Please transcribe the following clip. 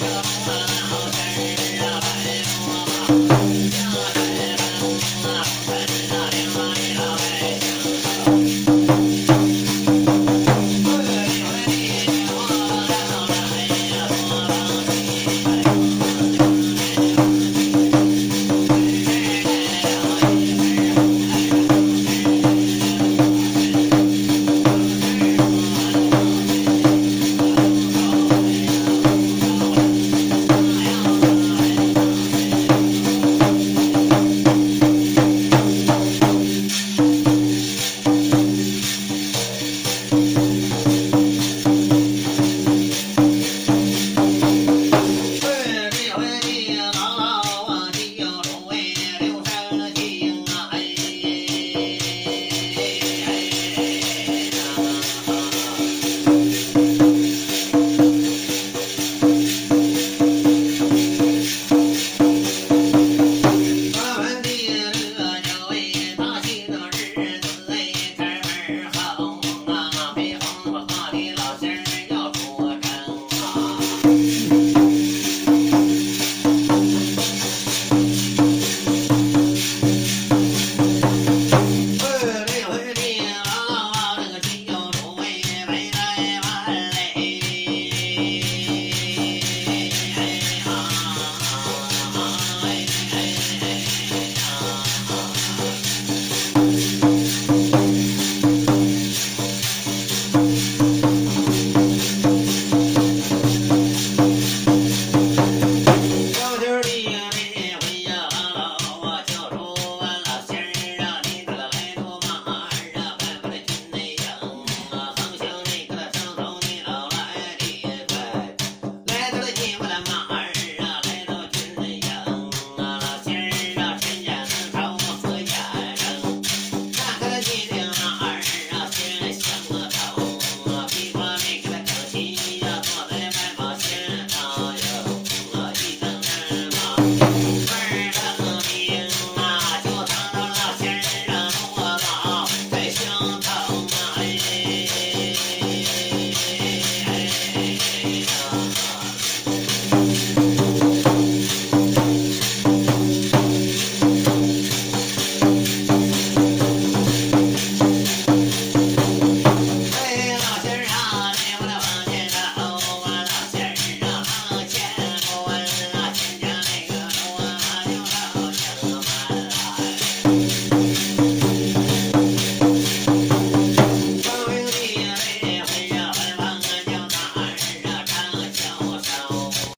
Bye.